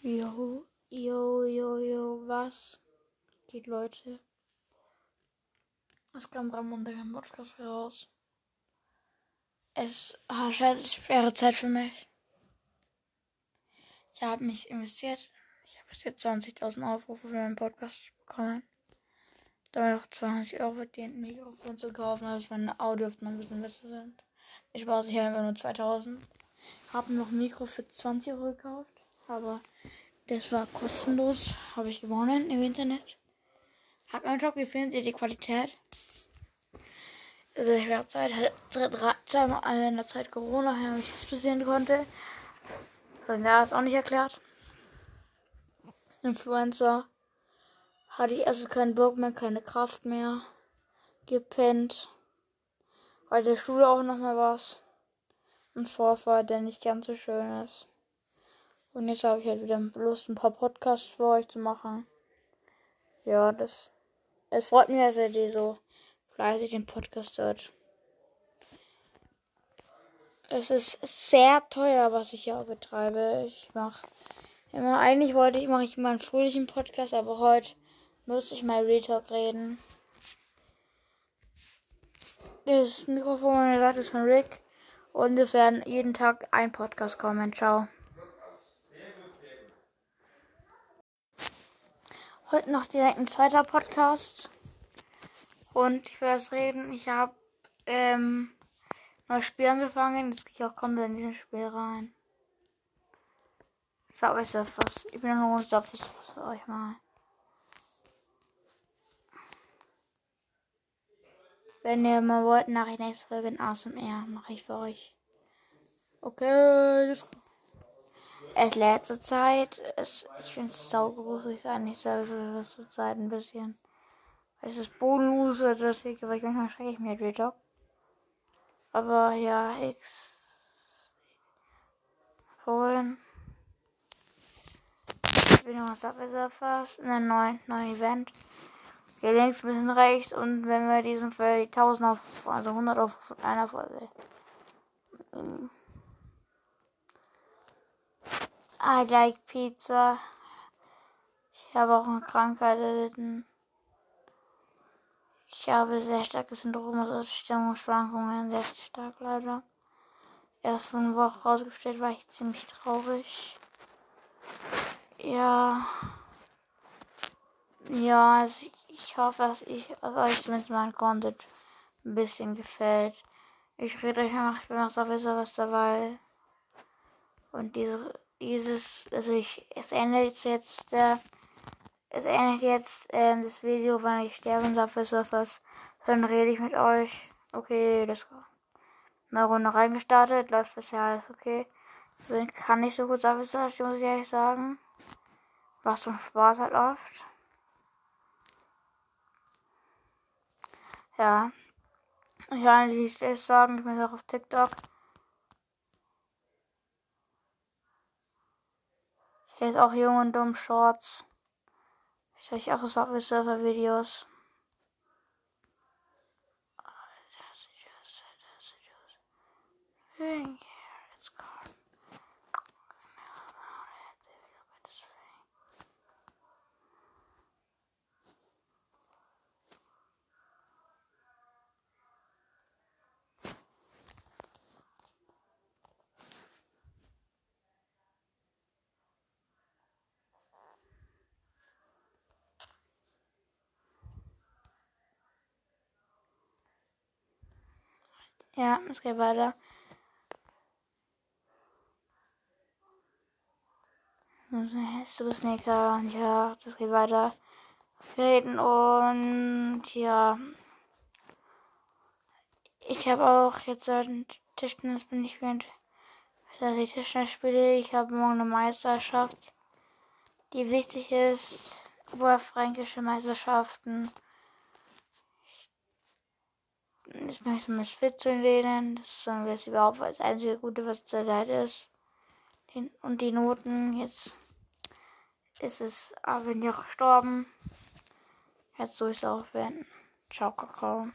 Jo, jo, jo, jo, was geht, Leute? Es kam gerade unter dem Podcast raus. Es war scheiße schwere Zeit für mich. Ich habe mich investiert. Ich habe bis jetzt 20.000 Aufrufe für meinen Podcast bekommen. Damit auch 20 Euro verdient, ein Mikrofon zu kaufen, dass meine Audioaufnahmen ein bisschen besser sind. Ich ich habe einfach nur 2000. Habe noch ein Mikro für 20 Euro gekauft. Aber das war kostenlos. Habe ich gewonnen im Internet. Hat mir Job gefilmt, die Qualität. Also ich war Zeit, zweimal in der Zeit Corona, wenn ich das passieren konnte. Und der hat auch nicht erklärt. Influencer. Hatte ich also keinen Bock mehr, keine Kraft mehr. Gepennt. Heute Schule auch nochmal was. Ein Vorfall, der nicht ganz so schön ist. Und jetzt habe ich halt wieder Lust, ein paar Podcasts für euch zu machen. Ja, das. Es freut mich, dass ihr die so fleißig den Podcast hört. Es ist sehr teuer, was ich hier betreibe. Ich mache immer, eigentlich wollte ich, mache ich immer einen fröhlichen Podcast, aber heute müsste ich mal Retalk reden. Das Mikrofon an der Seite ist von Rick. Und es werden jeden Tag ein Podcast kommen. Ciao. Heute noch direkt ein zweiter Podcast. Und ich will das reden. Ich habe ähm, neues Spiel angefangen. Jetzt gehe ich auch komplett in dieses Spiel rein. Subway Surfers. Ich bin nur Subway Surfers für euch mal. Wenn ihr mal wollt, nach der nächsten Folge in ASMR mache ich für euch. Okay, das es lädt zur Zeit. Es, ich finde es saugruselig eigentlich selber zur Zeit ein bisschen. Weil es ist bodenlos, deswegen, aber ich manchmal schrecke ich mir halt wieder. Aber ja, X. Holen. Ich bin noch Subway fast. In einem neuen, neuen Event. Hier links ein bisschen rechts und wenn wir diesen für die 1000 auf, also 100 auf einer Folge. I like Pizza. Ich habe auch eine Krankheit erlitten. Ich habe sehr starkes Syndrom, also Stimmungsschwankungen, sehr stark leider. Erst vor einer Woche rausgestellt war ich ziemlich traurig. Ja. Ja, also ich hoffe, dass ich also euch zumindest mein Content ein bisschen gefällt. Ich rede euch noch, ich bin noch sowieso was dabei. Und diese dieses, also ich, es endet jetzt der, es endet jetzt ähm, das Video, wann ich sterben darf für Surfers. Dann rede ich mit euch. Okay, das eine Runde reingestartet, läuft bisher alles okay. Kann nicht so gut Surface, muss ich ehrlich sagen. Was zum Spaß halt oft. Ja. Ich kann eigentlich sagen, ich bin auch auf TikTok. Er ist auch jung und dumm Shorts. Ich zeige auch so Server-Videos. Thank you. Ja, es geht weiter. Du Sneaker und ja, das geht weiter. Reden und ja. Ich habe auch jetzt ein Tischtennis bin ich während dass ich Tischtennis spiele. Ich habe morgen eine Meisterschaft, die wichtig ist. Oberfränkische Meisterschaften. Ich mal fit zu lehnen. Das ist dann jetzt überhaupt das einzige Gute, was zur Seite ist. Und die Noten, jetzt ist es aber auch gestorben. Jetzt soll ich es auch werden. Ciao, Kakao.